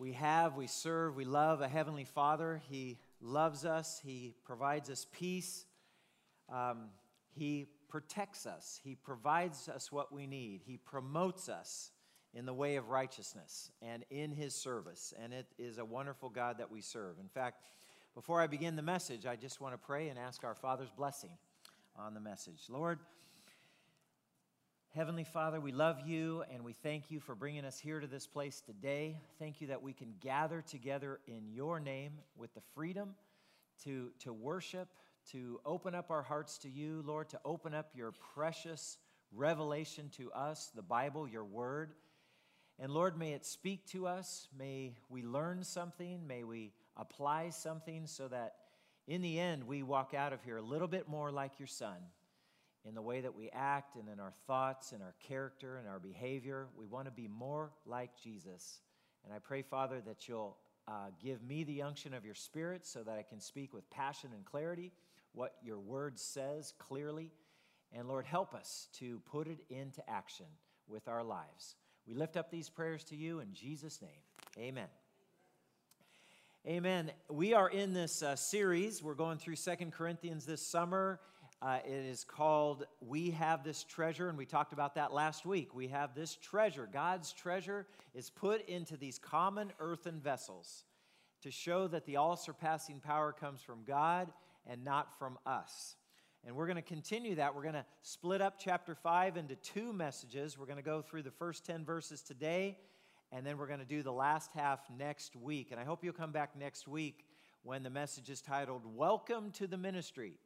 we have, we serve, we love a Heavenly Father. He loves us, He provides us peace, um, He protects us, He provides us what we need, He promotes us in the way of righteousness and in His service. And it is a wonderful God that we serve. In fact, before I begin the message, I just want to pray and ask our Father's blessing on the message. Lord, Heavenly Father, we love you and we thank you for bringing us here to this place today. Thank you that we can gather together in your name with the freedom to, to worship, to open up our hearts to you, Lord, to open up your precious revelation to us, the Bible, your word. And Lord, may it speak to us. May we learn something. May we apply something so that in the end we walk out of here a little bit more like your son in the way that we act and in our thoughts and our character and our behavior. We want to be more like Jesus. And I pray, Father, that you'll uh, give me the unction of your Spirit so that I can speak with passion and clarity what your word says clearly. And Lord, help us to put it into action with our lives. We lift up these prayers to you in Jesus' name. Amen. Amen. We are in this uh, series. We're going through Second Corinthians this summer uh, it is called We Have This Treasure, and we talked about that last week. We have this treasure. God's treasure is put into these common earthen vessels to show that the all surpassing power comes from God and not from us. And we're going to continue that. We're going to split up chapter 5 into two messages. We're going to go through the first 10 verses today, and then we're going to do the last half next week. And I hope you'll come back next week when the message is titled Welcome to the Ministry.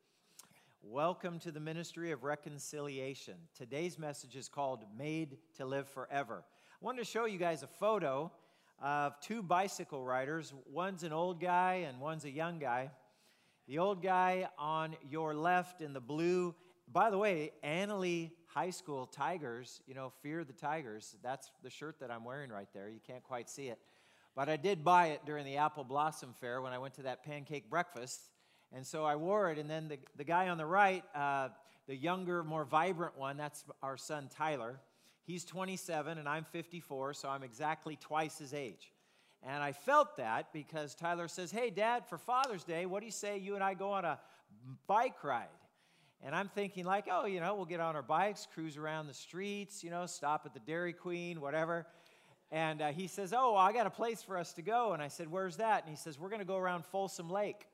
Welcome to the Ministry of Reconciliation. Today's message is called Made to Live Forever. I wanted to show you guys a photo of two bicycle riders. One's an old guy and one's a young guy. The old guy on your left in the blue, by the way, Analy High School Tigers, you know, Fear the Tigers. That's the shirt that I'm wearing right there. You can't quite see it. But I did buy it during the Apple Blossom Fair when I went to that pancake breakfast and so I wore it. And then the, the guy on the right, uh, the younger, more vibrant one, that's our son Tyler. He's 27 and I'm 54, so I'm exactly twice his age. And I felt that because Tyler says, Hey, Dad, for Father's Day, what do you say you and I go on a bike ride? And I'm thinking, like, oh, you know, we'll get on our bikes, cruise around the streets, you know, stop at the Dairy Queen, whatever. And uh, he says, Oh, I got a place for us to go. And I said, Where's that? And he says, We're going to go around Folsom Lake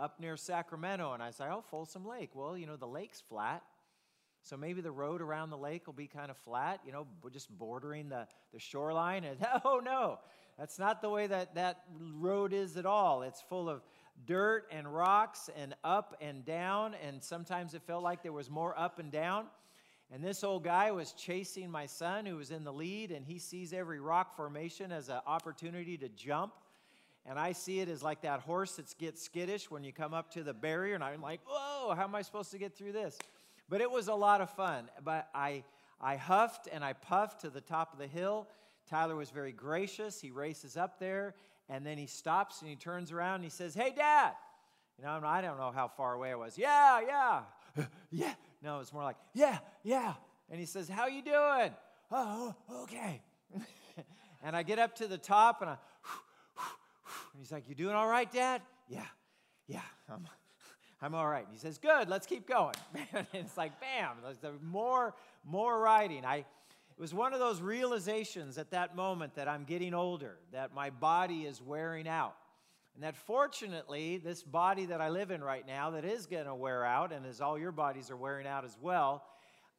up near Sacramento. And I say, Oh, Folsom Lake. Well, you know, the lake's flat. So maybe the road around the lake will be kind of flat, you know, just bordering the, the shoreline. And oh, no, that's not the way that that road is at all. It's full of dirt and rocks and up and down. And sometimes it felt like there was more up and down. And this old guy was chasing my son, who was in the lead, and he sees every rock formation as an opportunity to jump. And I see it as like that horse that gets skittish when you come up to the barrier, and I'm like, whoa, how am I supposed to get through this? But it was a lot of fun. But I, I huffed and I puffed to the top of the hill. Tyler was very gracious. He races up there, and then he stops and he turns around and he says, Hey, Dad. You know, I don't know how far away I was. Yeah, yeah, yeah. No, it's more like, yeah, yeah. And he says, How you doing? Oh, okay. and I get up to the top and I, and he's like, You doing all right, Dad? Yeah, yeah, I'm, I'm all right. And he says, Good, let's keep going. and it's like, bam, more, more riding. I, it was one of those realizations at that moment that I'm getting older, that my body is wearing out. And that fortunately, this body that I live in right now, that is going to wear out, and as all your bodies are wearing out as well,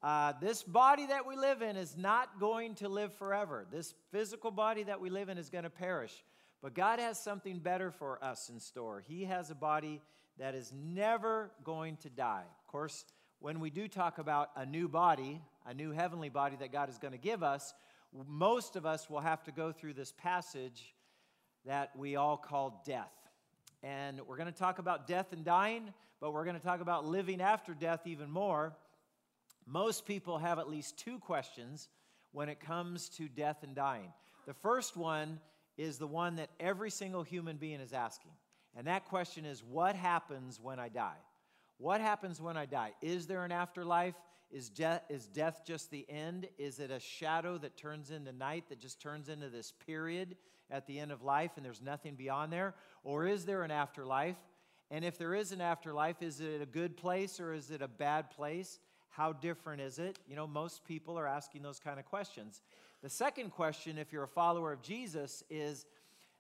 uh, this body that we live in is not going to live forever. This physical body that we live in is going to perish. But God has something better for us in store. He has a body that is never going to die. Of course, when we do talk about a new body, a new heavenly body that God is going to give us, most of us will have to go through this passage that we all call death. And we're going to talk about death and dying, but we're going to talk about living after death even more. Most people have at least two questions when it comes to death and dying. The first one is the one that every single human being is asking. And that question is what happens when I die? What happens when I die? Is there an afterlife? Is, de- is death just the end? Is it a shadow that turns into night, that just turns into this period at the end of life and there's nothing beyond there? Or is there an afterlife? And if there is an afterlife, is it a good place or is it a bad place? How different is it? You know, most people are asking those kind of questions. The second question, if you're a follower of Jesus, is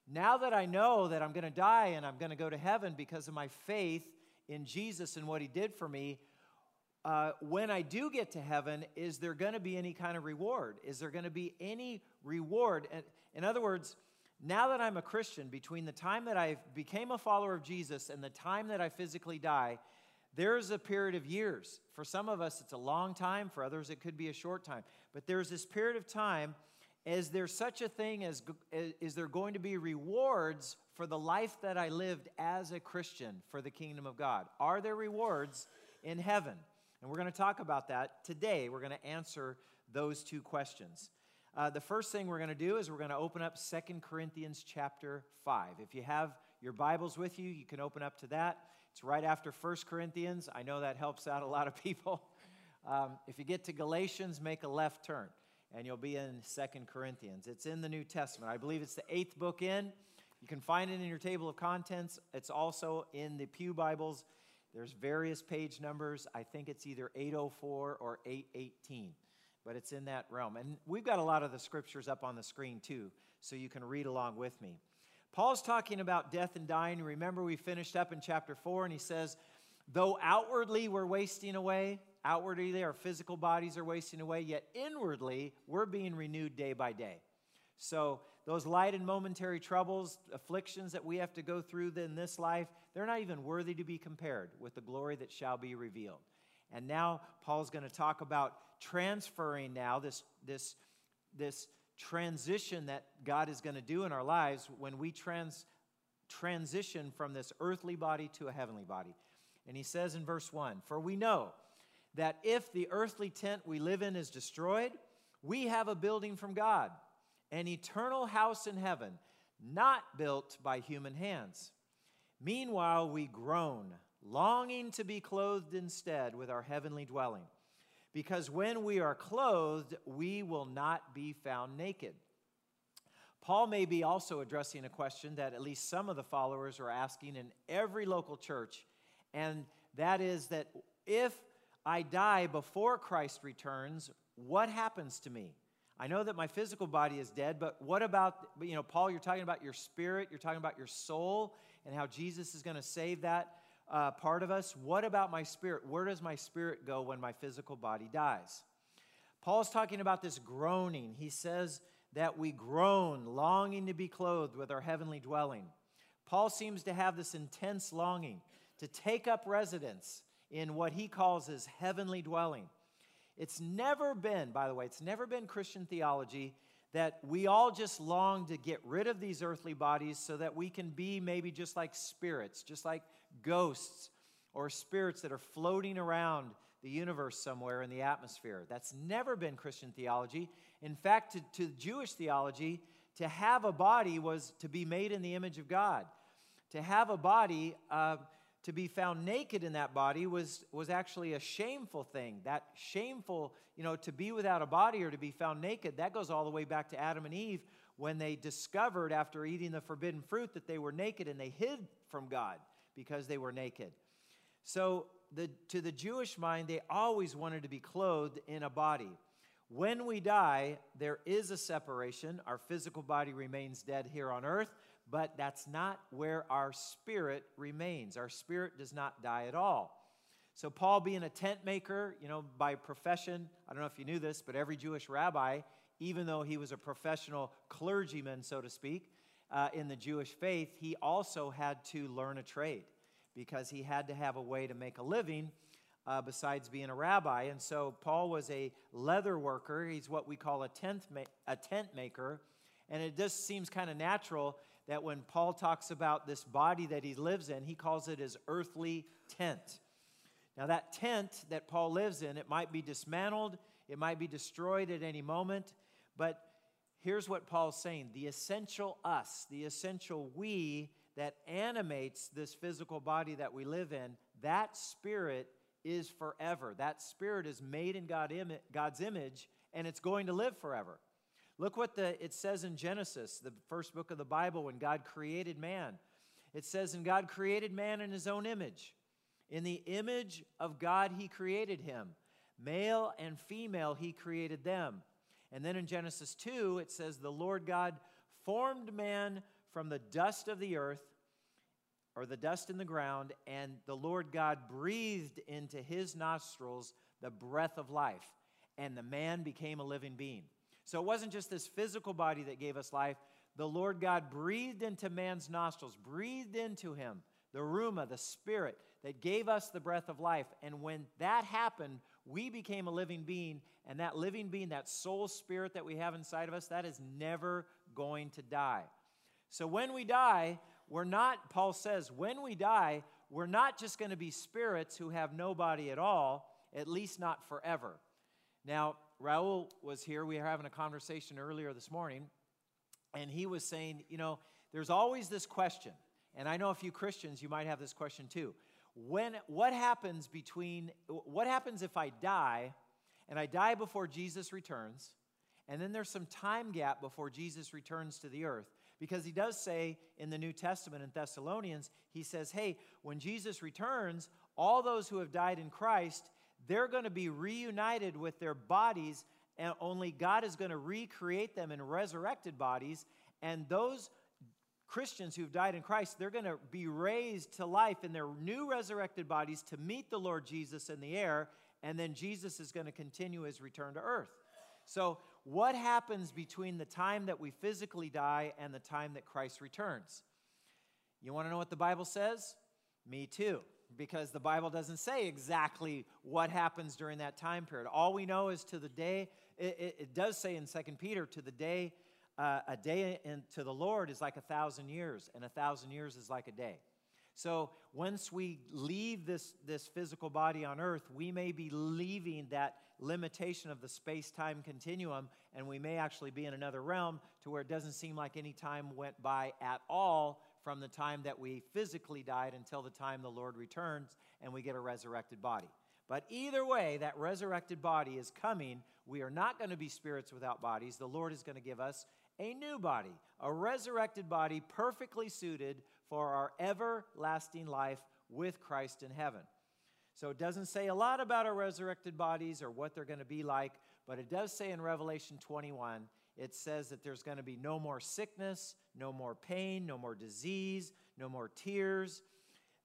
now that I know that I'm going to die and I'm going to go to heaven because of my faith in Jesus and what he did for me, uh, when I do get to heaven, is there going to be any kind of reward? Is there going to be any reward? And, in other words, now that I'm a Christian, between the time that I became a follower of Jesus and the time that I physically die, there's a period of years. For some of us, it's a long time. For others, it could be a short time. But there's this period of time. Is there such a thing as is there going to be rewards for the life that I lived as a Christian for the kingdom of God? Are there rewards in heaven? And we're going to talk about that today. We're going to answer those two questions. Uh, the first thing we're going to do is we're going to open up Second Corinthians chapter 5. If you have your Bibles with you, you can open up to that. It's right after First Corinthians. I know that helps out a lot of people. Um, if you get to Galatians, make a left turn, and you'll be in Second Corinthians. It's in the New Testament. I believe it's the eighth book in. You can find it in your table of contents. It's also in the Pew Bibles. There's various page numbers. I think it's either 804 or 818 but it's in that realm. And we've got a lot of the scriptures up on the screen too, so you can read along with me. Paul's talking about death and dying. Remember, we finished up in chapter 4, and he says, Though outwardly we're wasting away, outwardly our physical bodies are wasting away, yet inwardly we're being renewed day by day. So, those light and momentary troubles, afflictions that we have to go through in this life, they're not even worthy to be compared with the glory that shall be revealed. And now Paul's going to talk about transferring now this, this, this transition that God is going to do in our lives when we trans, transition from this earthly body to a heavenly body. And he says in verse 1 For we know that if the earthly tent we live in is destroyed, we have a building from God, an eternal house in heaven, not built by human hands. Meanwhile, we groan, longing to be clothed instead with our heavenly dwelling because when we are clothed, we will not be found naked. Paul may be also addressing a question that at least some of the followers are asking in every local church, and that is that if I die before Christ returns, what happens to me? I know that my physical body is dead, but what about, you know, Paul, you're talking about your spirit, you're talking about your soul, and how Jesus is going to save that uh, part of us. What about my spirit? Where does my spirit go when my physical body dies? Paul's talking about this groaning. He says that we groan, longing to be clothed with our heavenly dwelling. Paul seems to have this intense longing to take up residence in what he calls his heavenly dwelling. It's never been, by the way, it's never been Christian theology that we all just long to get rid of these earthly bodies so that we can be maybe just like spirits, just like ghosts or spirits that are floating around the universe somewhere in the atmosphere. That's never been Christian theology. In fact, to, to Jewish theology, to have a body was to be made in the image of God. To have a body, uh, to be found naked in that body was, was actually a shameful thing. That shameful, you know, to be without a body or to be found naked, that goes all the way back to Adam and Eve when they discovered after eating the forbidden fruit that they were naked and they hid from God because they were naked. So, the, to the Jewish mind, they always wanted to be clothed in a body. When we die, there is a separation. Our physical body remains dead here on earth, but that's not where our spirit remains. Our spirit does not die at all. So, Paul, being a tent maker, you know, by profession, I don't know if you knew this, but every Jewish rabbi, even though he was a professional clergyman, so to speak, uh, in the Jewish faith, he also had to learn a trade because he had to have a way to make a living uh, besides being a rabbi. And so Paul was a leather worker. He's what we call a tent, ma- a tent maker. And it just seems kind of natural that when Paul talks about this body that he lives in, he calls it his earthly tent. Now, that tent that Paul lives in, it might be dismantled, it might be destroyed at any moment, but here's what Paul's saying the essential us, the essential we that animates this physical body that we live in, that spirit is forever. That spirit is made in God Im- God's image and it's going to live forever. Look what the, it says in Genesis, the first book of the Bible, when God created man. It says, And God created man in his own image. In the image of God, he created him. Male and female, he created them. And then in Genesis 2, it says, The Lord God formed man from the dust of the earth, or the dust in the ground, and the Lord God breathed into his nostrils the breath of life, and the man became a living being. So it wasn't just this physical body that gave us life. The Lord God breathed into man's nostrils, breathed into him the Ruach, the Spirit that gave us the breath of life. And when that happened, we became a living being. And that living being, that soul spirit that we have inside of us, that is never going to die. So when we die, we're not, Paul says, when we die, we're not just going to be spirits who have no body at all, at least not forever. Now, Raul was here. We were having a conversation earlier this morning, and he was saying, you know, there's always this question, and I know a few Christians, you might have this question too. When, what happens between, what happens if I die and I die before Jesus returns, and then there's some time gap before Jesus returns to the earth? Because he does say in the New Testament in Thessalonians, he says, hey, when Jesus returns, all those who have died in Christ, they're going to be reunited with their bodies, and only God is going to recreate them in resurrected bodies. And those Christians who've died in Christ, they're going to be raised to life in their new resurrected bodies to meet the Lord Jesus in the air, and then Jesus is going to continue his return to earth. So, what happens between the time that we physically die and the time that Christ returns? You want to know what the Bible says? Me too because the Bible doesn't say exactly what happens during that time period. All we know is to the day, it, it, it does say in 2 Peter, to the day, uh, a day in, to the Lord is like a thousand years, and a thousand years is like a day. So once we leave this, this physical body on earth, we may be leaving that limitation of the space time continuum, and we may actually be in another realm to where it doesn't seem like any time went by at all from the time that we physically died until the time the Lord returns and we get a resurrected body. But either way, that resurrected body is coming. We are not going to be spirits without bodies. The Lord is going to give us a new body, a resurrected body perfectly suited for our everlasting life with Christ in heaven. So it doesn't say a lot about our resurrected bodies or what they're going to be like, but it does say in Revelation 21 it says that there's going to be no more sickness, no more pain, no more disease, no more tears,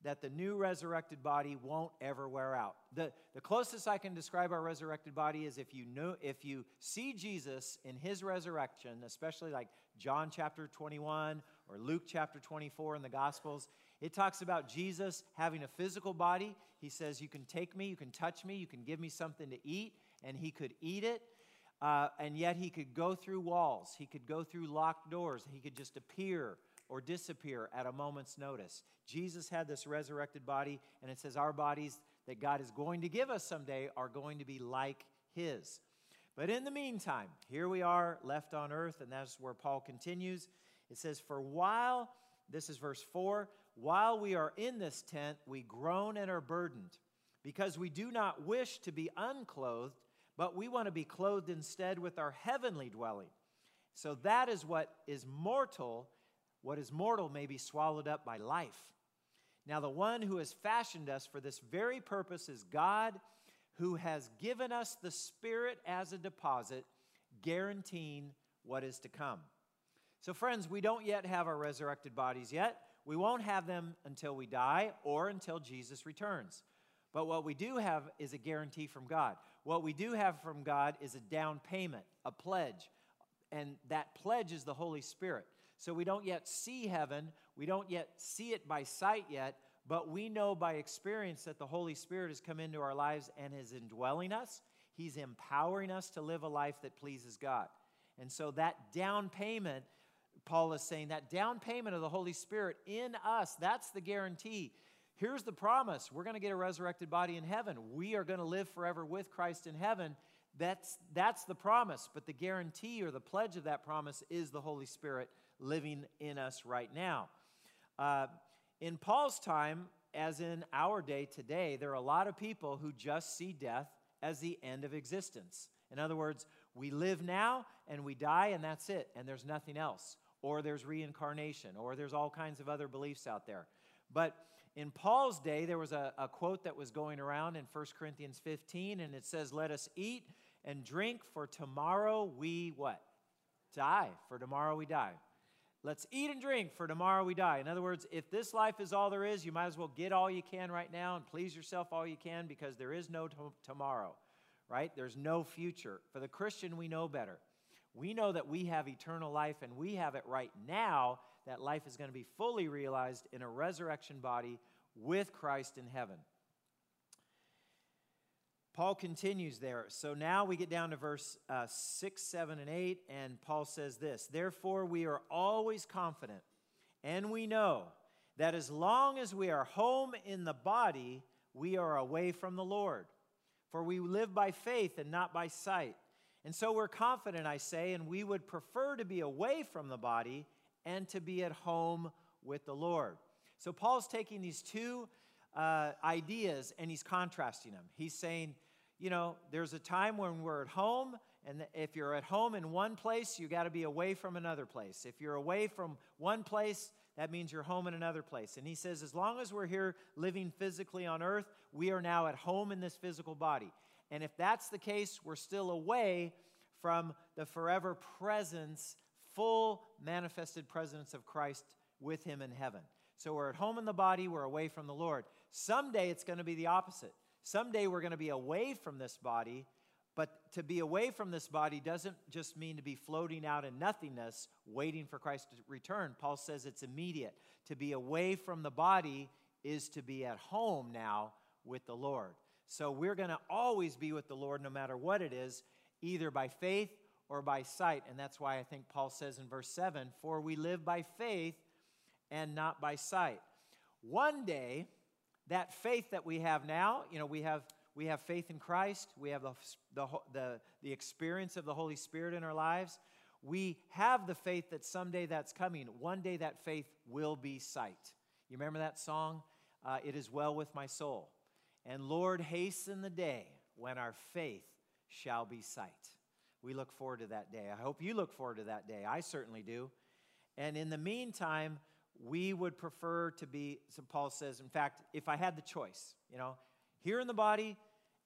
that the new resurrected body won't ever wear out. The, the closest I can describe our resurrected body is if you know if you see Jesus in his resurrection, especially like John chapter 21 or Luke chapter 24 in the Gospels, it talks about Jesus having a physical body. He says, You can take me, you can touch me, you can give me something to eat, and he could eat it. Uh, and yet he could go through walls, he could go through locked doors, he could just appear or disappear at a moment's notice. Jesus had this resurrected body, and it says our bodies that God is going to give us someday are going to be like his. But in the meantime, here we are left on earth, and that's where Paul continues. It says, For while, this is verse 4, while we are in this tent, we groan and are burdened, because we do not wish to be unclothed but we want to be clothed instead with our heavenly dwelling. So that is what is mortal. What is mortal may be swallowed up by life. Now, the one who has fashioned us for this very purpose is God, who has given us the Spirit as a deposit, guaranteeing what is to come. So, friends, we don't yet have our resurrected bodies yet. We won't have them until we die or until Jesus returns. But what we do have is a guarantee from God. What we do have from God is a down payment, a pledge. And that pledge is the Holy Spirit. So we don't yet see heaven, we don't yet see it by sight yet, but we know by experience that the Holy Spirit has come into our lives and is indwelling us. He's empowering us to live a life that pleases God. And so that down payment, Paul is saying, that down payment of the Holy Spirit in us, that's the guarantee Here's the promise we're going to get a resurrected body in heaven. We are going to live forever with Christ in heaven. That's, that's the promise, but the guarantee or the pledge of that promise is the Holy Spirit living in us right now. Uh, in Paul's time, as in our day today, there are a lot of people who just see death as the end of existence. In other words, we live now and we die and that's it, and there's nothing else. Or there's reincarnation, or there's all kinds of other beliefs out there. But in Paul's day, there was a, a quote that was going around in 1 Corinthians 15, and it says, Let us eat and drink, for tomorrow we what? Die. For tomorrow we die. Let's eat and drink, for tomorrow we die. In other words, if this life is all there is, you might as well get all you can right now and please yourself all you can because there is no t- tomorrow, right? There's no future. For the Christian, we know better. We know that we have eternal life and we have it right now. That life is going to be fully realized in a resurrection body with Christ in heaven. Paul continues there. So now we get down to verse uh, 6, 7, and 8, and Paul says this Therefore, we are always confident, and we know that as long as we are home in the body, we are away from the Lord. For we live by faith and not by sight. And so we're confident, I say, and we would prefer to be away from the body and to be at home with the Lord. So Paul's taking these two uh, ideas and he's contrasting them. He's saying, you know, there's a time when we're at home, and if you're at home in one place, you got to be away from another place. If you're away from one place, that means you're home in another place. And he says, as long as we're here living physically on earth, we are now at home in this physical body. And if that's the case, we're still away from the forever presence, full manifested presence of Christ with him in heaven. So we're at home in the body, we're away from the Lord. Someday it's going to be the opposite. Someday we're going to be away from this body, but to be away from this body doesn't just mean to be floating out in nothingness, waiting for Christ to return. Paul says it's immediate. To be away from the body is to be at home now with the Lord. So we're going to always be with the Lord no matter what it is, either by faith or by sight. And that's why I think Paul says in verse 7 For we live by faith and not by sight. One day, that faith that we have now, you know, we have, we have faith in Christ, we have the, the, the, the experience of the Holy Spirit in our lives. We have the faith that someday that's coming. One day that faith will be sight. You remember that song? Uh, it is well with my soul. And Lord, hasten the day when our faith shall be sight. We look forward to that day. I hope you look forward to that day. I certainly do. And in the meantime, we would prefer to be, so Paul says, in fact, if I had the choice, you know, here in the body,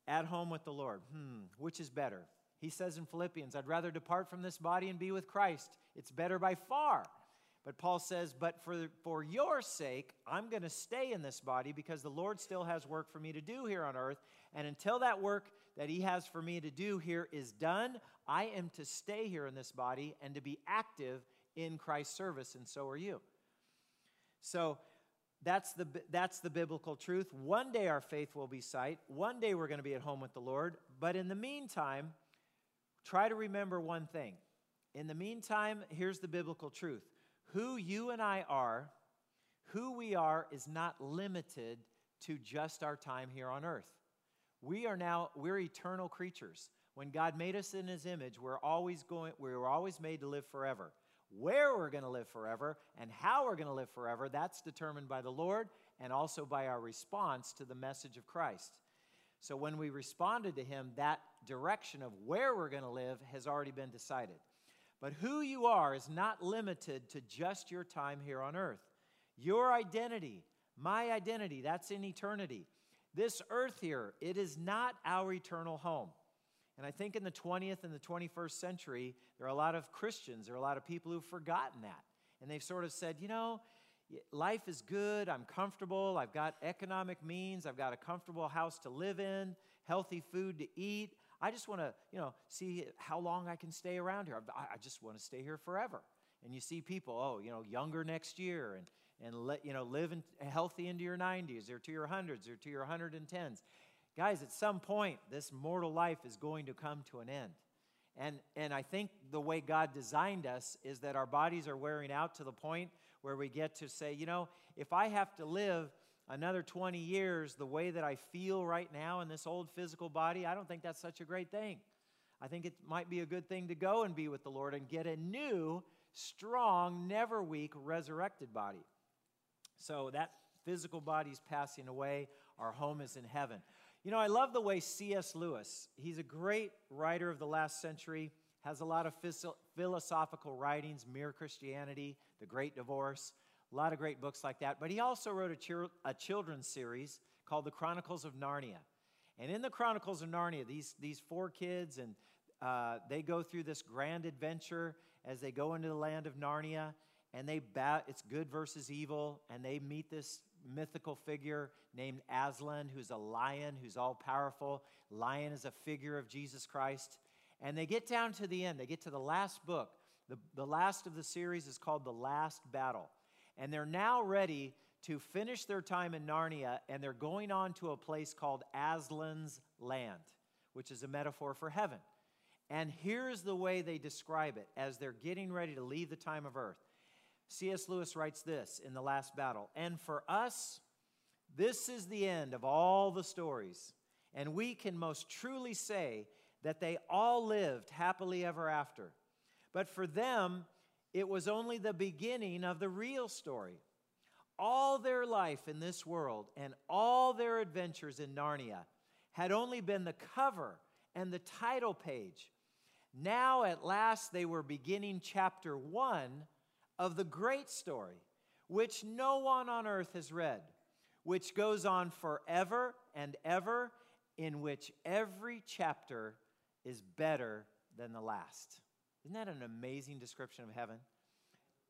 at home with the Lord, hmm, which is better? He says in Philippians, I'd rather depart from this body and be with Christ. It's better by far. But Paul says, But for, for your sake, I'm going to stay in this body because the Lord still has work for me to do here on earth. And until that work that He has for me to do here is done, I am to stay here in this body and to be active in Christ's service, and so are you. So that's the, that's the biblical truth. One day our faith will be sight. One day we're going to be at home with the Lord. But in the meantime, try to remember one thing. In the meantime, here's the biblical truth who you and I are, who we are, is not limited to just our time here on earth. We are now, we're eternal creatures. When God made us in his image, we're always going, we were always made to live forever. Where we're going to live forever and how we're going to live forever, that's determined by the Lord and also by our response to the message of Christ. So when we responded to Him, that direction of where we're going to live has already been decided. But who you are is not limited to just your time here on earth. Your identity, my identity, that's in eternity. This earth here, it is not our eternal home. And I think in the 20th and the 21st century, there are a lot of Christians, there are a lot of people who've forgotten that. And they've sort of said, you know, life is good, I'm comfortable, I've got economic means, I've got a comfortable house to live in, healthy food to eat. I just want to, you know, see how long I can stay around here. I just want to stay here forever. And you see people, oh, you know, younger next year and, and let, you know, live in, healthy into your 90s or to your hundreds or to your 110s. Guys, at some point, this mortal life is going to come to an end. And, and I think the way God designed us is that our bodies are wearing out to the point where we get to say, you know, if I have to live another 20 years the way that I feel right now in this old physical body, I don't think that's such a great thing. I think it might be a good thing to go and be with the Lord and get a new, strong, never weak, resurrected body. So that physical bodies passing away, our home is in heaven. You know, I love the way C.S. Lewis, he's a great writer of the last century, has a lot of philosophical writings, Mere Christianity, The Great Divorce, a lot of great books like that. But he also wrote a, a children's series called The Chronicles of Narnia. And in the Chronicles of Narnia, these, these four kids, and uh, they go through this grand adventure as they go into the land of Narnia, and they bat, it's good versus evil, and they meet this mythical figure named Aslan, who's a lion, who's all powerful. Lion is a figure of Jesus Christ. And they get down to the end, they get to the last book. The, the last of the series is called The Last Battle. And they're now ready to finish their time in Narnia, and they're going on to a place called Aslan's Land, which is a metaphor for heaven. And here's the way they describe it as they're getting ready to leave the time of earth. C.S. Lewis writes this in The Last Battle And for us, this is the end of all the stories, and we can most truly say that they all lived happily ever after. But for them, it was only the beginning of the real story. All their life in this world and all their adventures in Narnia had only been the cover and the title page. Now, at last, they were beginning chapter one of the great story, which no one on earth has read, which goes on forever and ever, in which every chapter is better than the last. Isn't that an amazing description of heaven?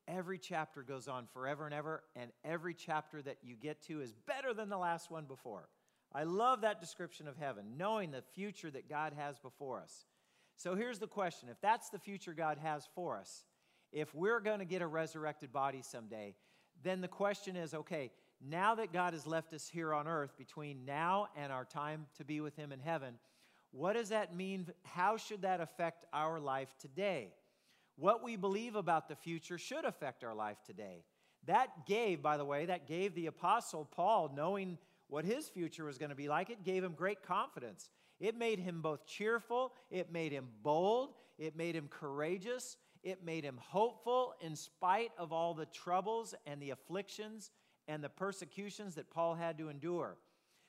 Every chapter goes on forever and ever, and every chapter that you get to is better than the last one before. I love that description of heaven, knowing the future that God has before us. So here's the question if that's the future God has for us, if we're going to get a resurrected body someday, then the question is okay, now that God has left us here on earth between now and our time to be with Him in heaven, what does that mean? How should that affect our life today? What we believe about the future should affect our life today. That gave, by the way, that gave the Apostle Paul, knowing what his future was going to be like, it gave him great confidence. It made him both cheerful, it made him bold, it made him courageous, it made him hopeful in spite of all the troubles and the afflictions and the persecutions that Paul had to endure.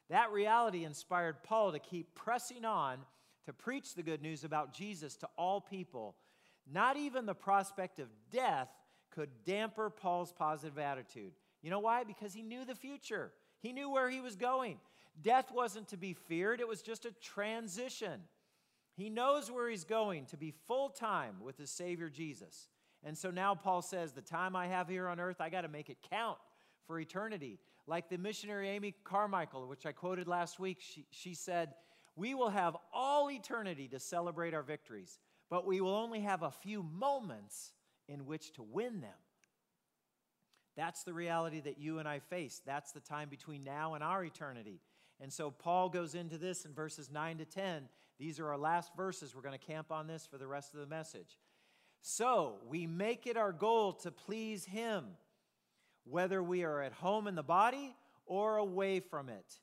That reality inspired Paul to keep pressing on to preach the good news about Jesus to all people. Not even the prospect of death could damper Paul's positive attitude. You know why? Because he knew the future, he knew where he was going. Death wasn't to be feared, it was just a transition. He knows where he's going to be full time with his Savior Jesus. And so now Paul says, The time I have here on earth, I got to make it count for eternity. Like the missionary Amy Carmichael, which I quoted last week, she, she said, We will have all eternity to celebrate our victories, but we will only have a few moments in which to win them. That's the reality that you and I face. That's the time between now and our eternity. And so Paul goes into this in verses 9 to 10 these are our last verses. We're going to camp on this for the rest of the message. So, we make it our goal to please Him, whether we are at home in the body or away from it.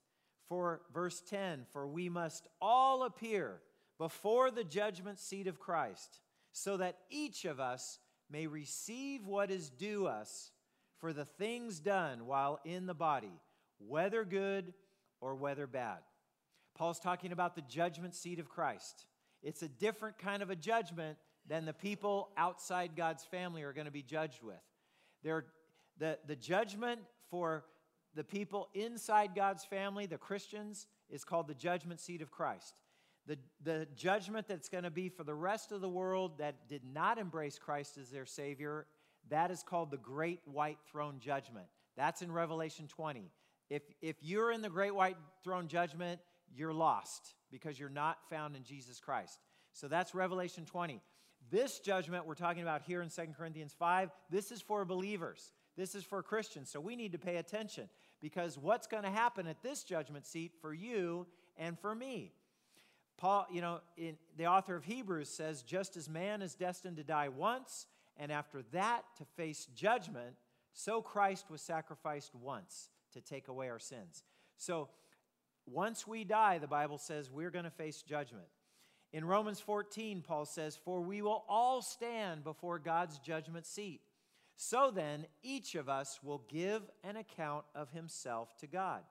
For verse 10 For we must all appear before the judgment seat of Christ, so that each of us may receive what is due us for the things done while in the body, whether good or whether bad. Paul's talking about the judgment seat of Christ. It's a different kind of a judgment than the people outside God's family are going to be judged with. The, the judgment for the people inside God's family, the Christians, is called the judgment seat of Christ. The, the judgment that's going to be for the rest of the world that did not embrace Christ as their Savior, that is called the great white throne judgment. That's in Revelation 20. If, if you're in the great white throne judgment, you're lost because you're not found in Jesus Christ. So that's Revelation 20. This judgment we're talking about here in 2 Corinthians 5, this is for believers. This is for Christians. So we need to pay attention because what's going to happen at this judgment seat for you and for me? Paul, you know, in, the author of Hebrews says, just as man is destined to die once, and after that to face judgment, so Christ was sacrificed once to take away our sins. So once we die, the Bible says we're going to face judgment. In Romans 14, Paul says, For we will all stand before God's judgment seat. So then, each of us will give an account of himself to God.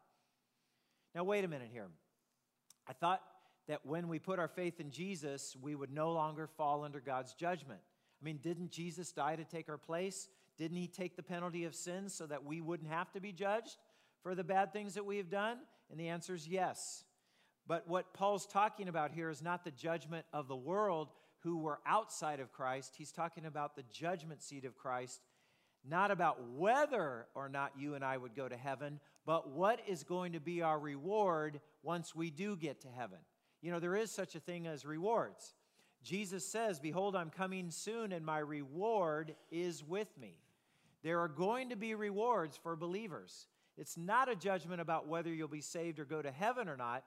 Now, wait a minute here. I thought that when we put our faith in Jesus, we would no longer fall under God's judgment. I mean, didn't Jesus die to take our place? Didn't he take the penalty of sin so that we wouldn't have to be judged for the bad things that we have done? And the answer is yes. But what Paul's talking about here is not the judgment of the world who were outside of Christ. He's talking about the judgment seat of Christ, not about whether or not you and I would go to heaven, but what is going to be our reward once we do get to heaven. You know, there is such a thing as rewards. Jesus says, Behold, I'm coming soon, and my reward is with me. There are going to be rewards for believers. It's not a judgment about whether you'll be saved or go to heaven or not.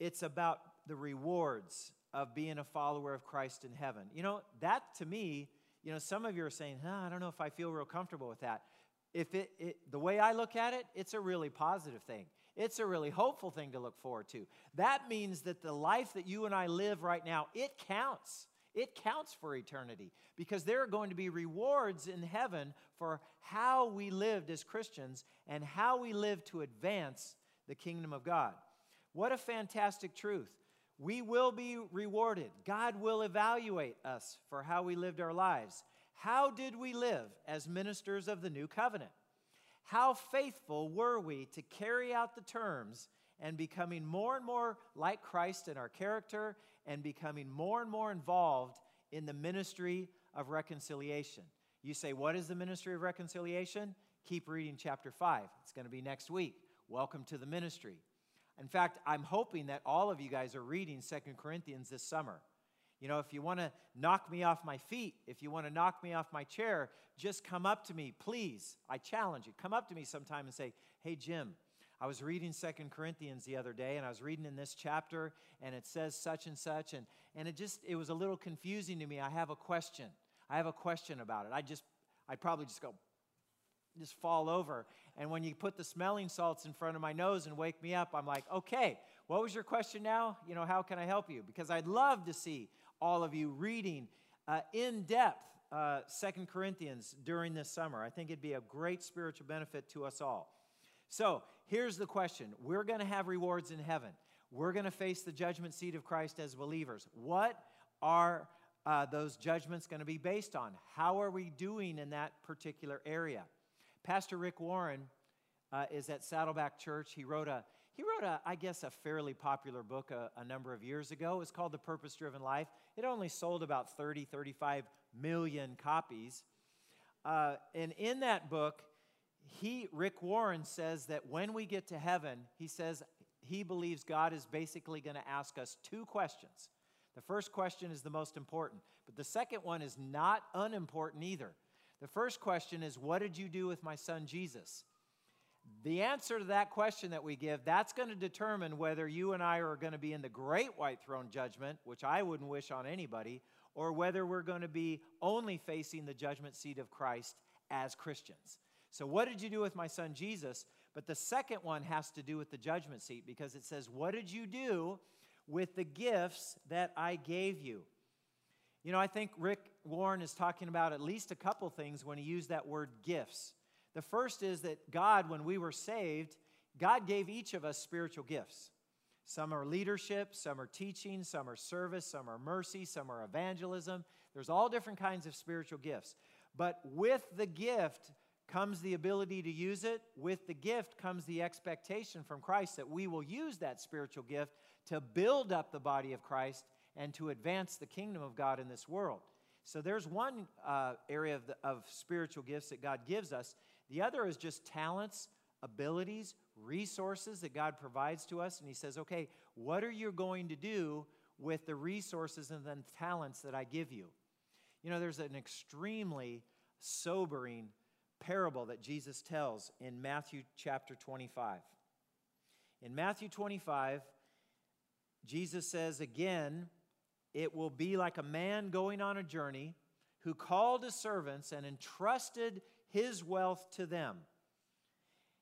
It's about the rewards of being a follower of Christ in heaven. You know, that to me, you know, some of you are saying, huh, I don't know if I feel real comfortable with that. If it, it, the way I look at it, it's a really positive thing. It's a really hopeful thing to look forward to. That means that the life that you and I live right now, it counts. It counts for eternity because there are going to be rewards in heaven for how we lived as Christians and how we live to advance the kingdom of God. What a fantastic truth. We will be rewarded. God will evaluate us for how we lived our lives. How did we live as ministers of the new covenant? How faithful were we to carry out the terms and becoming more and more like Christ in our character and becoming more and more involved in the ministry of reconciliation? You say, What is the ministry of reconciliation? Keep reading chapter 5. It's going to be next week. Welcome to the ministry. In fact, I'm hoping that all of you guys are reading Second Corinthians this summer. You know, if you want to knock me off my feet, if you want to knock me off my chair, just come up to me, please. I challenge you. Come up to me sometime and say, Hey, Jim, I was reading Second Corinthians the other day, and I was reading in this chapter, and it says such and such, and, and it just, it was a little confusing to me. I have a question. I have a question about it. I just, I'd probably just go, just fall over. And when you put the smelling salts in front of my nose and wake me up, I'm like, okay, what was your question now? You know, how can I help you? Because I'd love to see all of you reading uh, in depth uh, Second Corinthians during this summer. I think it'd be a great spiritual benefit to us all. So here's the question We're going to have rewards in heaven. We're going to face the judgment seat of Christ as believers. What are uh, those judgments going to be based on? How are we doing in that particular area? Pastor Rick Warren uh, is at Saddleback Church. He wrote a he wrote, a, I guess, a fairly popular book a, a number of years ago. It was called The Purpose Driven Life. It only sold about 30, 35 million copies. Uh, and in that book, he, Rick Warren says that when we get to heaven, he says he believes God is basically going to ask us two questions. The first question is the most important, but the second one is not unimportant either. The first question is, What did you do with my son Jesus? The answer to that question that we give, that's going to determine whether you and I are going to be in the great white throne judgment, which I wouldn't wish on anybody, or whether we're going to be only facing the judgment seat of Christ as Christians. So, what did you do with my son Jesus? But the second one has to do with the judgment seat because it says, What did you do with the gifts that I gave you? You know, I think Rick Warren is talking about at least a couple things when he used that word gifts. The first is that God, when we were saved, God gave each of us spiritual gifts. Some are leadership, some are teaching, some are service, some are mercy, some are evangelism. There's all different kinds of spiritual gifts. But with the gift comes the ability to use it. With the gift comes the expectation from Christ that we will use that spiritual gift to build up the body of Christ and to advance the kingdom of God in this world. So there's one uh, area of, the, of spiritual gifts that God gives us. The other is just talents, abilities, resources that God provides to us. And He says, okay, what are you going to do with the resources and the talents that I give you? You know, there's an extremely sobering parable that Jesus tells in Matthew chapter 25. In Matthew 25, Jesus says again, it will be like a man going on a journey who called his servants and entrusted his wealth to them.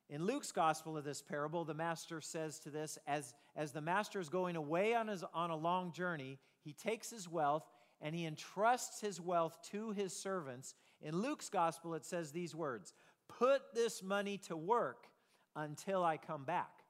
In Luke's gospel of this parable, the master says to this as, as the master is going away on, his, on a long journey, he takes his wealth and he entrusts his wealth to his servants, In Luke's gospel, it says these words Put this money to work until I come back.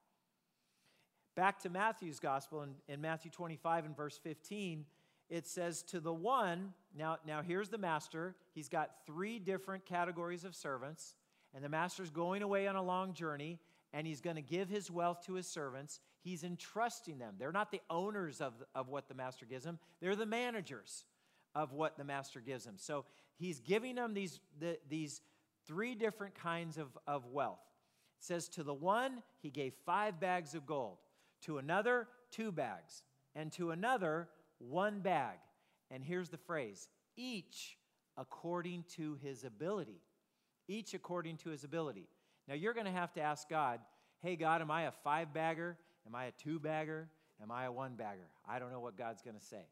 Back to Matthew's gospel, in, in Matthew 25 and verse 15, it says, To the one, now, now here's the master. He's got three different categories of servants, and the master's going away on a long journey, and he's going to give his wealth to his servants. He's entrusting them. They're not the owners of, of what the master gives them, they're the managers of what the master gives them. So he's giving them these, the, these three different kinds of, of wealth. It says, To the one, he gave five bags of gold to another, two bags, and to another, one bag. And here's the phrase each according to his ability. Each according to his ability. Now you're going to have to ask God, hey, God, am I a five bagger? Am I a two bagger? Am I a one bagger? I don't know what God's going to say.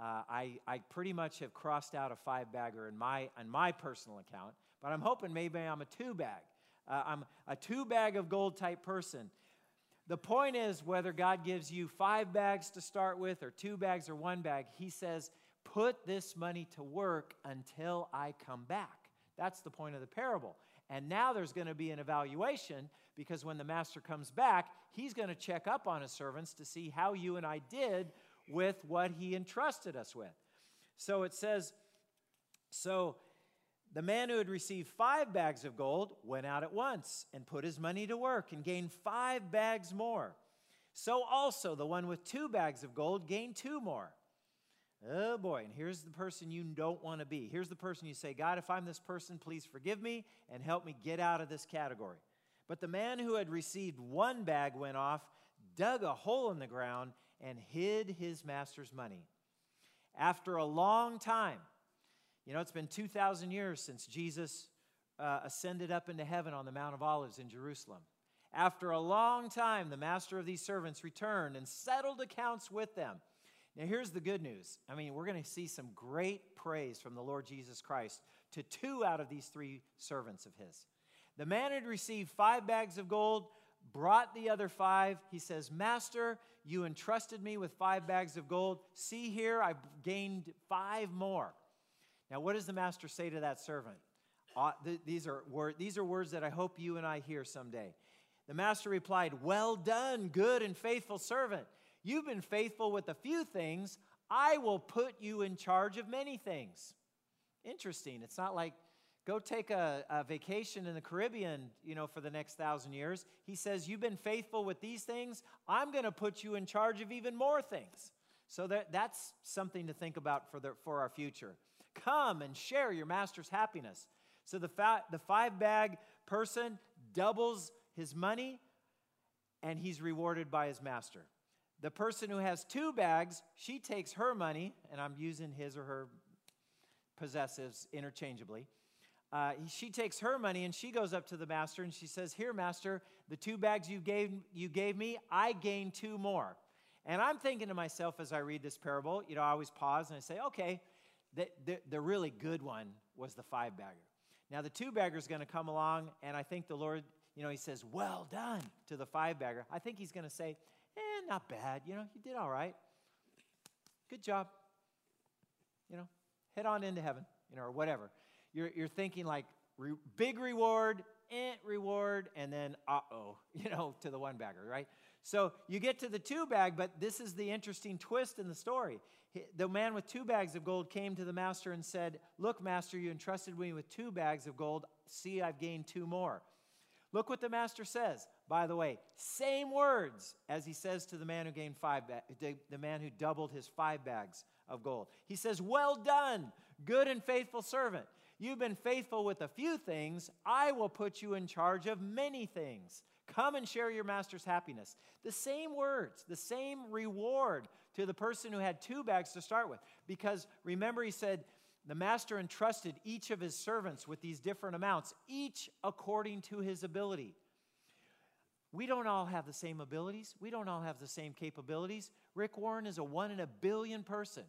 Uh, I, I pretty much have crossed out a five bagger in my, in my personal account, but I'm hoping maybe I'm a two bag. Uh, I'm a two bag of gold type person. The point is, whether God gives you five bags to start with, or two bags, or one bag, He says, put this money to work until I come back. That's the point of the parable. And now there's going to be an evaluation because when the master comes back, he's going to check up on his servants to see how you and I did with what he entrusted us with. So it says, so the man who had received five bags of gold went out at once and put his money to work and gained five bags more. So also the one with two bags of gold gained two more. Oh boy, and here's the person you don't want to be. Here's the person you say, God, if I'm this person, please forgive me and help me get out of this category. But the man who had received one bag went off, dug a hole in the ground, and hid his master's money. After a long time, you know, it's been 2,000 years since Jesus uh, ascended up into heaven on the Mount of Olives in Jerusalem. After a long time, the master of these servants returned and settled accounts with them. Now, here's the good news. I mean, we're going to see some great praise from the Lord Jesus Christ to two out of these three servants of his. The man had received five bags of gold, brought the other five. He says, Master, you entrusted me with five bags of gold. See here, I've gained five more. Now, what does the master say to that servant? Uh, th- these, are wor- these are words that I hope you and I hear someday. The master replied, Well done, good and faithful servant. You've been faithful with a few things. I will put you in charge of many things. Interesting. It's not like go take a, a, vacation in the Caribbean, you know, for the next thousand years. He says, You've been faithful with these things. I'm going to put you in charge of even more things. So that, that's something to think about for, the, for our future. Come and share your master's happiness. So the, fa- the five bag person doubles his money and he's rewarded by his master. The person who has two bags, she takes her money, and I'm using his or her possessives interchangeably. Uh, she takes her money and she goes up to the master and she says, Here, master, the two bags you gave, you gave me, I gained two more. And I'm thinking to myself as I read this parable, you know, I always pause and I say, Okay, the, the, the really good one was the five bagger. Now, the two bagger is going to come along, and I think the Lord, you know, he says, Well done to the five bagger. I think he's going to say, Eh, not bad. You know, you did all right. Good job. You know, head on into heaven, you know, or whatever. You're, you're thinking like re- big reward, eh, reward, and then uh oh, you know, to the one bagger, right? So you get to the two bag, but this is the interesting twist in the story. The man with two bags of gold came to the master and said, Look, master, you entrusted me with two bags of gold. See, I've gained two more. Look what the master says. By the way, same words as he says to the man who gained five, ba- the man who doubled his five bags of gold. He says, Well done, good and faithful servant. You've been faithful with a few things. I will put you in charge of many things. Come and share your master's happiness. The same words, the same reward to the person who had two bags to start with. Because remember, he said, the master entrusted each of his servants with these different amounts, each according to his ability. We don't all have the same abilities. We don't all have the same capabilities. Rick Warren is a one in a billion person.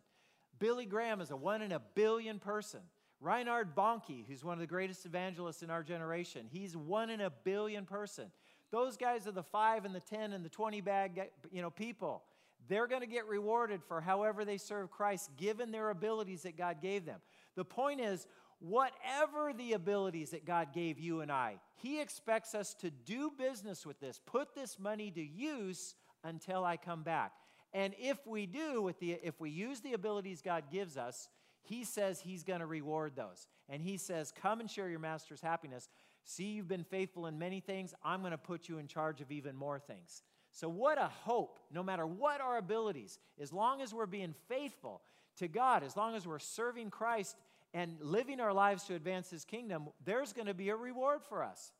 Billy Graham is a one in a billion person. Reinhard Bonnke, who's one of the greatest evangelists in our generation, he's one in a billion person. Those guys are the five and the 10 and the 20 bag you know, people. They're going to get rewarded for however they serve Christ given their abilities that God gave them. The point is, whatever the abilities that God gave you and I, He expects us to do business with this, put this money to use until I come back. And if we do, with the, if we use the abilities God gives us, He says He's going to reward those. And He says, Come and share your master's happiness. See, you've been faithful in many things. I'm going to put you in charge of even more things. So, what a hope, no matter what our abilities, as long as we're being faithful to God, as long as we're serving Christ and living our lives to advance His kingdom, there's going to be a reward for us.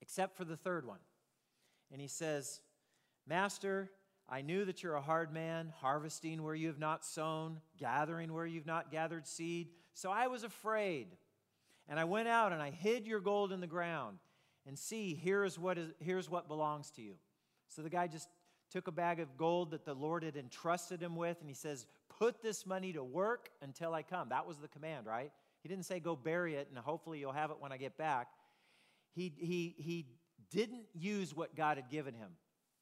Except for the third one. And he says, Master, I knew that you're a hard man, harvesting where you have not sown, gathering where you've not gathered seed. So I was afraid. And I went out and I hid your gold in the ground. And see, here is what is, here's what belongs to you. So the guy just took a bag of gold that the Lord had entrusted him with, and he says, Put this money to work until I come. That was the command, right? He didn't say, Go bury it and hopefully you'll have it when I get back. He, he, he didn't use what God had given him.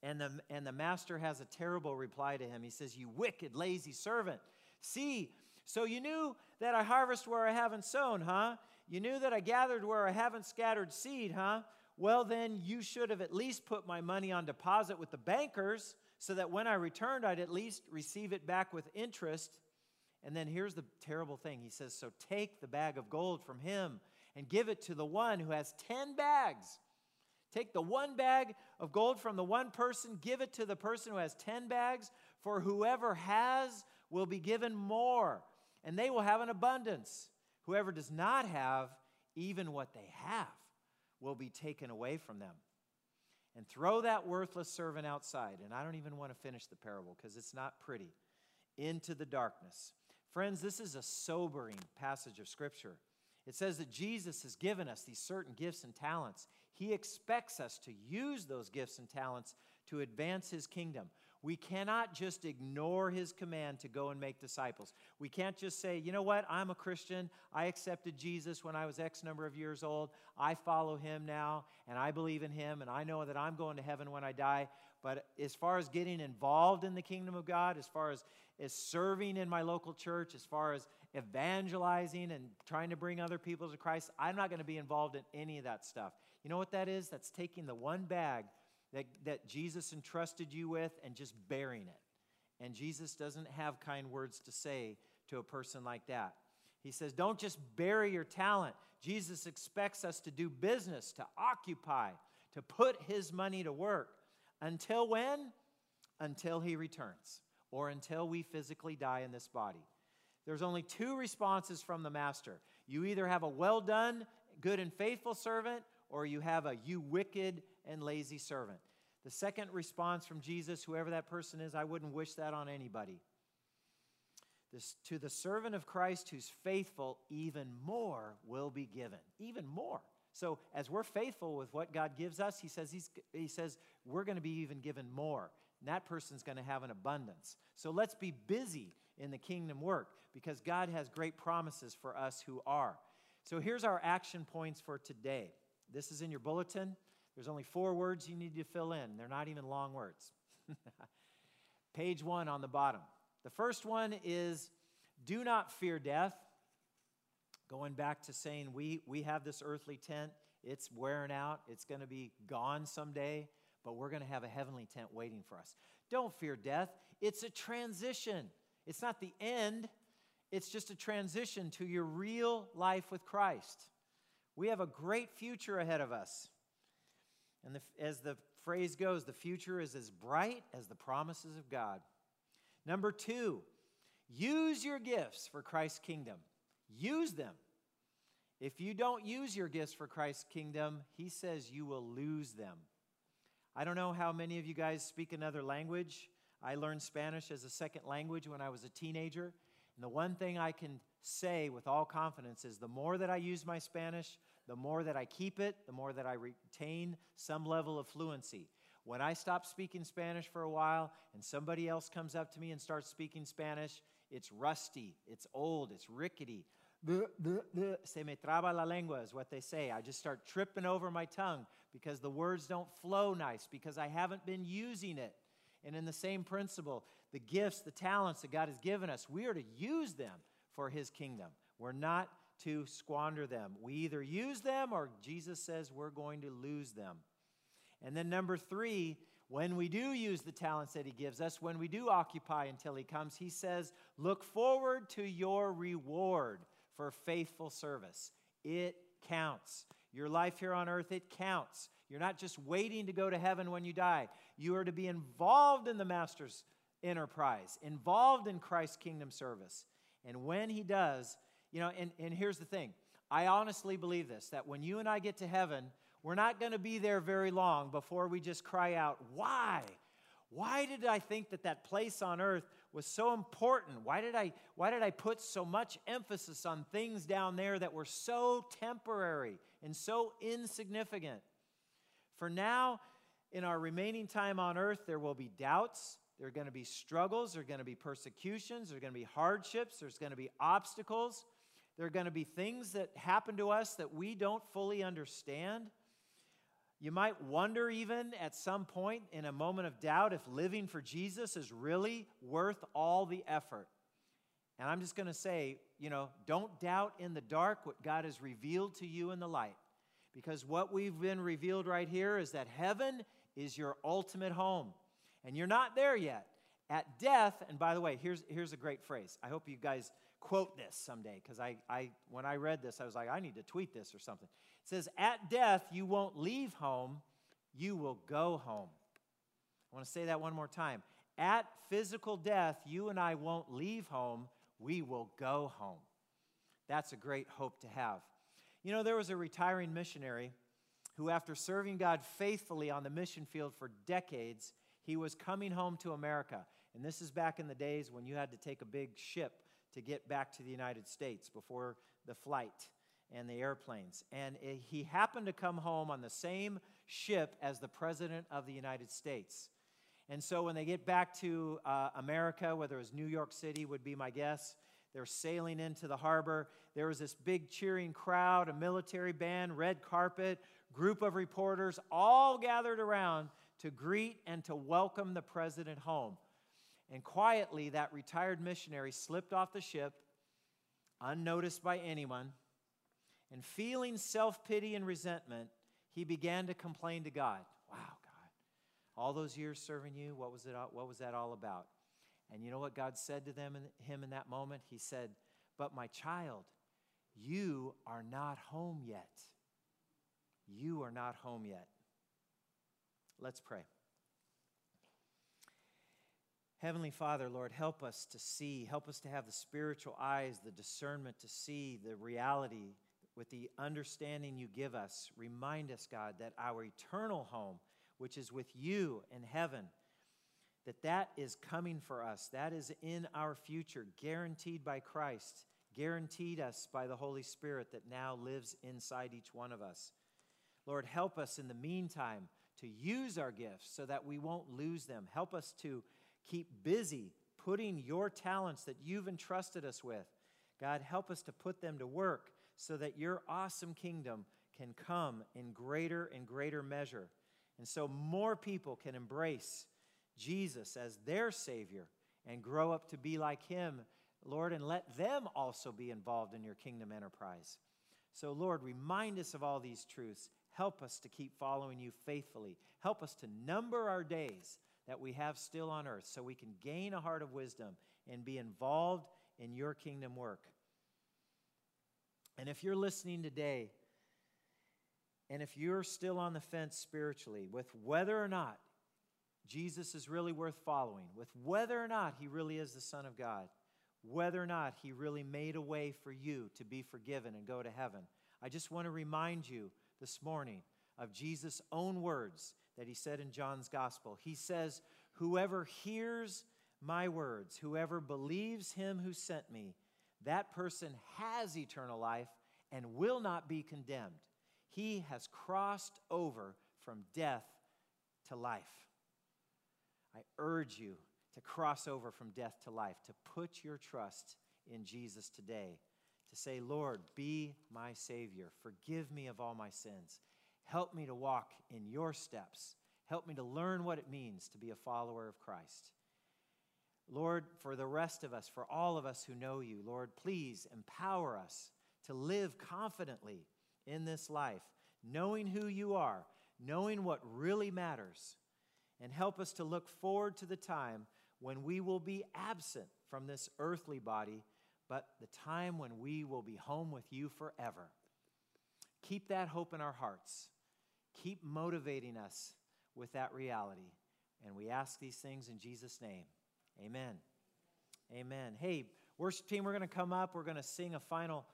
And the, and the master has a terrible reply to him. He says, You wicked, lazy servant. See, so you knew that I harvest where I haven't sown, huh? You knew that I gathered where I haven't scattered seed, huh? Well, then you should have at least put my money on deposit with the bankers so that when I returned, I'd at least receive it back with interest. And then here's the terrible thing He says, So take the bag of gold from him and give it to the one who has 10 bags. Take the one bag of gold from the one person, give it to the person who has 10 bags, for whoever has will be given more, and they will have an abundance. Whoever does not have, even what they have, will be taken away from them. And throw that worthless servant outside. And I don't even want to finish the parable because it's not pretty. Into the darkness. Friends, this is a sobering passage of Scripture. It says that Jesus has given us these certain gifts and talents. He expects us to use those gifts and talents to advance His kingdom. We cannot just ignore His command to go and make disciples. We can't just say, you know what, I'm a Christian. I accepted Jesus when I was X number of years old. I follow Him now, and I believe in Him, and I know that I'm going to heaven when I die. But as far as getting involved in the kingdom of God, as far as, as serving in my local church, as far as evangelizing and trying to bring other people to Christ, I'm not going to be involved in any of that stuff. You know what that is? That's taking the one bag that, that Jesus entrusted you with and just bearing it. And Jesus doesn't have kind words to say to a person like that. He says, Don't just bury your talent. Jesus expects us to do business, to occupy, to put his money to work. Until when? Until he returns or until we physically die in this body. There's only two responses from the master. You either have a well done, good and faithful servant, or you have a you wicked and lazy servant. The second response from Jesus, whoever that person is, I wouldn't wish that on anybody. This, to the servant of Christ who's faithful, even more will be given. Even more. So, as we're faithful with what God gives us, He says, he's, he says we're going to be even given more. And that person's going to have an abundance. So, let's be busy in the kingdom work because God has great promises for us who are. So here's our action points for today. This is in your bulletin. There's only four words you need to fill in, they're not even long words. Page one on the bottom. The first one is do not fear death. Going back to saying we, we have this earthly tent, it's wearing out, it's going to be gone someday, but we're going to have a heavenly tent waiting for us. Don't fear death, it's a transition. It's not the end, it's just a transition to your real life with Christ. We have a great future ahead of us. And the, as the phrase goes, the future is as bright as the promises of God. Number two, use your gifts for Christ's kingdom. Use them. If you don't use your gifts for Christ's kingdom, he says you will lose them. I don't know how many of you guys speak another language. I learned Spanish as a second language when I was a teenager. And the one thing I can say with all confidence is the more that I use my Spanish, the more that I keep it, the more that I retain some level of fluency. When I stop speaking Spanish for a while and somebody else comes up to me and starts speaking Spanish, it's rusty, it's old, it's rickety. Se me traba la lengua is what they say. I just start tripping over my tongue because the words don't flow nice, because I haven't been using it. And in the same principle, the gifts, the talents that God has given us, we are to use them for His kingdom. We're not to squander them. We either use them or Jesus says we're going to lose them. And then, number three, when we do use the talents that He gives us, when we do occupy until He comes, He says, Look forward to your reward for faithful service. It counts. Your life here on earth, it counts. You're not just waiting to go to heaven when you die. You are to be involved in the Master's enterprise, involved in Christ's kingdom service. And when He does, you know, and, and here's the thing I honestly believe this that when you and I get to heaven, we're not going to be there very long before we just cry out, Why? Why did I think that that place on earth was so important? Why did I, why did I put so much emphasis on things down there that were so temporary and so insignificant? For now, in our remaining time on earth, there will be doubts, there are going to be struggles, there are going to be persecutions, there are going to be hardships, there's going to be obstacles, there are going to be things that happen to us that we don't fully understand. You might wonder, even at some point in a moment of doubt, if living for Jesus is really worth all the effort. And I'm just going to say, you know, don't doubt in the dark what God has revealed to you in the light. Because what we've been revealed right here is that heaven is your ultimate home. And you're not there yet. At death, and by the way, here's, here's a great phrase. I hope you guys quote this someday because I, I, when I read this, I was like, I need to tweet this or something. It says, At death, you won't leave home, you will go home. I want to say that one more time. At physical death, you and I won't leave home, we will go home. That's a great hope to have. You know, there was a retiring missionary who, after serving God faithfully on the mission field for decades, he was coming home to America. And this is back in the days when you had to take a big ship to get back to the United States before the flight and the airplanes. And he happened to come home on the same ship as the President of the United States. And so when they get back to uh, America, whether it was New York City, would be my guess, they're sailing into the harbor. There was this big cheering crowd, a military band, red carpet, group of reporters, all gathered around to greet and to welcome the president home. And quietly, that retired missionary slipped off the ship, unnoticed by anyone, and feeling self pity and resentment, he began to complain to God. Wow, God, all those years serving you, what was, it, what was that all about? And you know what God said to them and him in that moment? He said, But my child, you are not home yet. You are not home yet. Let's pray. Heavenly Father, Lord, help us to see, help us to have the spiritual eyes, the discernment to see the reality with the understanding you give us. Remind us, God, that our eternal home, which is with you in heaven, that that is coming for us. That is in our future, guaranteed by Christ, guaranteed us by the Holy Spirit that now lives inside each one of us. Lord, help us in the meantime to use our gifts so that we won't lose them. Help us to keep busy putting your talents that you've entrusted us with. God, help us to put them to work so that your awesome kingdom can come in greater and greater measure. And so more people can embrace Jesus as their Savior and grow up to be like Him, Lord, and let them also be involved in your kingdom enterprise. So, Lord, remind us of all these truths. Help us to keep following you faithfully. Help us to number our days that we have still on earth so we can gain a heart of wisdom and be involved in your kingdom work. And if you're listening today, and if you're still on the fence spiritually with whether or not Jesus is really worth following, with whether or not he really is the Son of God, whether or not he really made a way for you to be forgiven and go to heaven, I just want to remind you this morning of Jesus' own words that he said in John's gospel. He says, Whoever hears my words, whoever believes him who sent me, that person has eternal life and will not be condemned. He has crossed over from death to life. I urge you to cross over from death to life, to put your trust in Jesus today, to say, Lord, be my Savior. Forgive me of all my sins. Help me to walk in your steps. Help me to learn what it means to be a follower of Christ. Lord, for the rest of us, for all of us who know you, Lord, please empower us to live confidently in this life, knowing who you are, knowing what really matters, and help us to look forward to the time when we will be absent from this earthly body, but the time when we will be home with you forever. Keep that hope in our hearts. Keep motivating us with that reality. And we ask these things in Jesus' name. Amen. Amen. Hey, worship team, we're going to come up. We're going to sing a final